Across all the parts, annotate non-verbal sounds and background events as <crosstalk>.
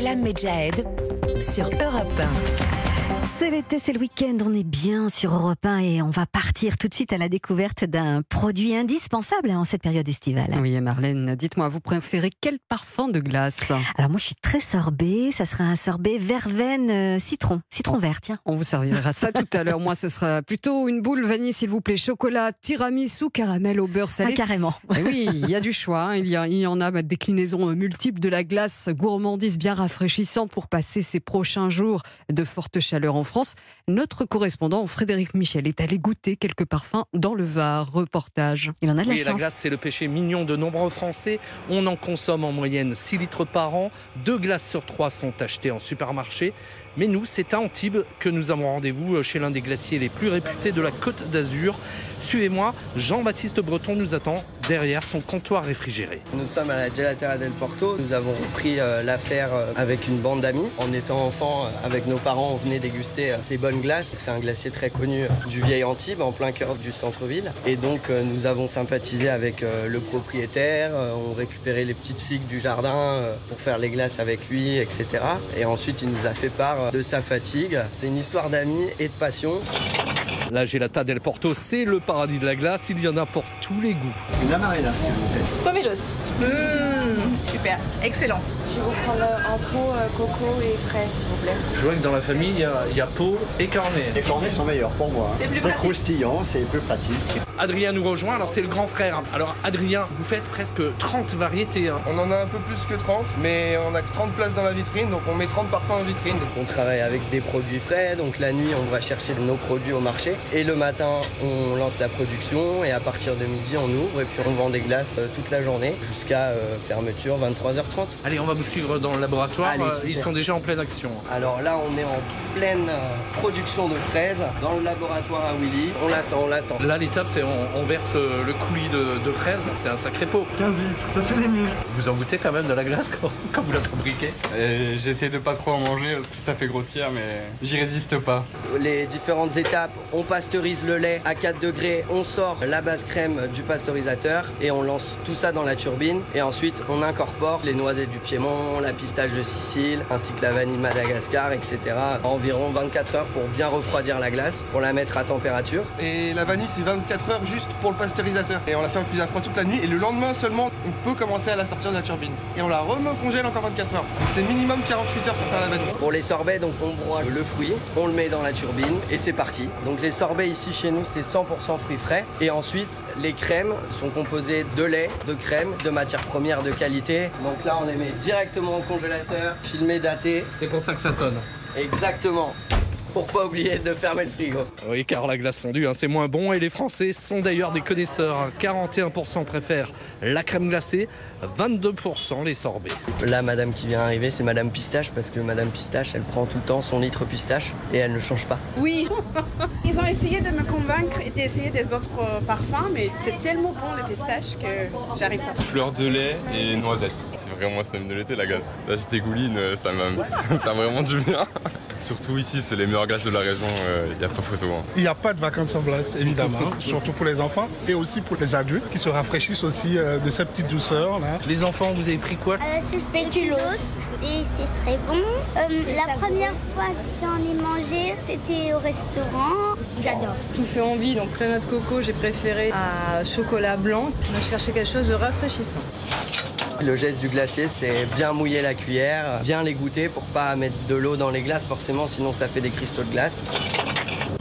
Elam Medjahed sur Europe 1. C'est l'été, c'est le week-end, on est bien sur Europe 1 et on va partir tout de suite à la découverte d'un produit indispensable en cette période estivale. Oui, Marlène, dites-moi, vous préférez quel parfum de glace? Alors moi je suis très sorbet, ça sera un sorbet verveine euh, citron, citron vert, tiens. On vous servira ça tout à l'heure. Moi ce sera plutôt une boule vanille s'il vous plaît, chocolat, tiramisu, caramel au beurre salé. Ah, carrément. Et oui, il y a du choix, hein. il, y a, il y en a bah, déclinaisons multiples de la glace, gourmandise bien rafraîchissante pour passer ces prochains jours de forte chaleur en France. Notre correspondant Frédéric Michel est allé goûter quelques parfums dans le Var. Reportage. Il en a de la Oui, chance. la glace, c'est le péché mignon de nombreux Français. On en consomme en moyenne 6 litres par an. Deux glaces sur trois sont achetées en supermarché. Mais nous, c'est à Antibes que nous avons rendez-vous chez l'un des glaciers les plus réputés de la Côte d'Azur. Suivez-moi, Jean-Baptiste Breton nous attend derrière son comptoir réfrigéré. Nous sommes à la Gelateria del Porto. Nous avons repris euh, l'affaire euh, avec une bande d'amis. En étant enfant, euh, avec nos parents, on venait déguster euh, ces bonnes glaces. C'est un glacier très connu euh, du vieil Antibes, en plein cœur du centre-ville. Et donc, euh, nous avons sympathisé avec euh, le propriétaire. Euh, On récupérait les petites figues du jardin euh, pour faire les glaces avec lui, etc. Et ensuite, il nous a fait part de sa fatigue. C'est une histoire d'amis et de passion. La Gelata del Porto, c'est le paradis de la glace. Il y en a pour tous les goûts. Une amarena, s'il vous plaît. Pomelos. Mmh, super, excellente. Je vais vous prendre un pot euh, coco et fraise, s'il vous plaît. Je vois que dans la famille, il y a, il y a pot et carnet. Les cornets sont meilleurs pour moi. hein. C'est croustillant, c'est plus pratique. Adrien nous rejoint, alors c'est le grand frère. Alors Adrien, vous faites presque 30 variétés. hein. On en a un peu plus que 30, mais on a que 30 places dans la vitrine, donc on met 30 parfums en vitrine. On travaille avec des produits frais, donc la nuit on va chercher nos produits au marché et le matin on lance la production et à partir de midi on ouvre et puis on vend des glaces euh, toute la journée jusqu'à euh, fermeture 23h30. Allez, on va vous suivre dans le laboratoire. Allez, Euh. Ils sont déjà en pleine action. Alors là on est en pleine euh, production de fraises dans le laboratoire à Willy. On la sent, on la sent. Là, l'étape, c'est on, on verse euh, le coulis de, de fraises. C'est un sacré pot. 15 litres, ça fait des muscles. Vous en goûtez quand même de la glace quand, <laughs> quand vous la fabriquez? J'essaie de pas trop en manger parce que ça fait grossir, mais j'y résiste pas. Les différentes étapes, on pasteurise le lait à 4 degrés, on sort la base crème du pasteurisateur et on lance tout ça dans la turbine et ensuite on incorpore les noisettes du Piémont, la pistache de Sicile ainsi que la vanille de Madagascar, etc. Environ 24 heures pour bien refroidir la glace, pour la mettre à température. Et la vanille, c'est 24 heures juste pour le pasteurisateur. Et on la fait infuser à froid toute la nuit, et le lendemain seulement, on peut commencer à la sortir de la turbine. Et on la remet au congèle encore 24 heures. Donc c'est minimum 48 heures pour faire la vanille. Pour les sorbets, donc on broie le fruit, on le met dans la turbine et c'est parti. Donc les sorbets ici chez nous, c'est 100% fruits frais. Et ensuite, les crèmes sont composées de lait, de crème, de matières premières de qualité. Donc là, on les met directement au congélateur, filmé, daté. C'est pour ça que ça sonne. Exactement. Pour pas oublier de fermer le frigo. Oui, car la glace fondue, hein, c'est moins bon. Et les Français sont d'ailleurs des connaisseurs. hein. 41% préfèrent la crème glacée, 22% les sorbets. Là, madame qui vient arriver, c'est madame pistache parce que madame pistache, elle prend tout le temps son litre pistache et elle ne change pas. Oui, <laughs> ils ont essayé de me convaincre et d'essayer des autres euh, parfums, mais c'est tellement bon le pistache que j'arrive pas. Fleur de lait et noisettes. C'est vraiment un synonyme de l'été la glace. Là je dégouline, ça, me fait <laughs> vraiment du bien. <laughs> Surtout ici, c'est les meilleures glaces de la région, il n'y a pas photo. hein. Il n'y a pas de vacances sans glace, évidemment, surtout pour les enfants et aussi pour les adultes qui se rafraîchissent aussi euh, de cette petite douceur là. Les enfants, vous avez pris quoi? Euh, c'est spéculoos et c'est très bon. Euh, la première fois que j'en ai mangé, c'était au restaurant. J'adore. Tout fait envie, donc noix de coco, j'ai préféré à chocolat blanc. Je cherchais quelque chose de rafraîchissant. Le geste du glacier, c'est bien mouiller la cuillère, bien les goûter pour pas mettre de l'eau dans les glaces, forcément, sinon ça fait des cristaux de glace.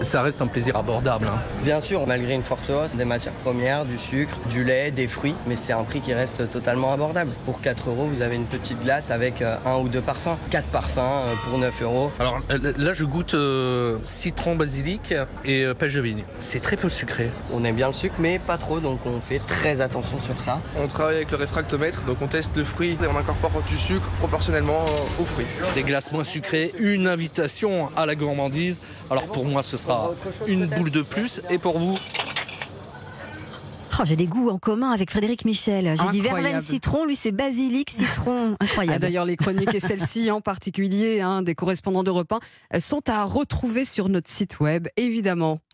Ça reste un plaisir abordable. hein. Bien sûr, malgré une forte hausse, des matières premières, du sucre, du lait, des fruits, mais c'est un prix qui reste totalement abordable. Pour 4 euros, vous avez une petite glace avec euh, un ou deux parfums. 4 parfums euh, pour 9 euros. Alors euh, là, je goûte euh, citron basilic et euh, pêche de vigne. C'est très peu sucré. On aime bien le sucre, mais pas trop, donc on fait très attention sur ça. On travaille avec le réfractomètre, donc on teste le fruit et on incorpore du sucre proportionnellement aux fruits. Des glaces moins sucrées, une invitation à la gourmandise. Alors pour moi, ce sera une boule de plus. Et pour vous Oh, j'ai des goûts en commun avec Frédéric Michel. J'ai dit verveine citron, lui c'est basilic citron. <laughs> Ah, Incroyable. D'ailleurs, les chroniques et celle-ci en particulier, hein, des correspondants d'Europe 1, euh, sont à retrouver sur notre site web, évidemment.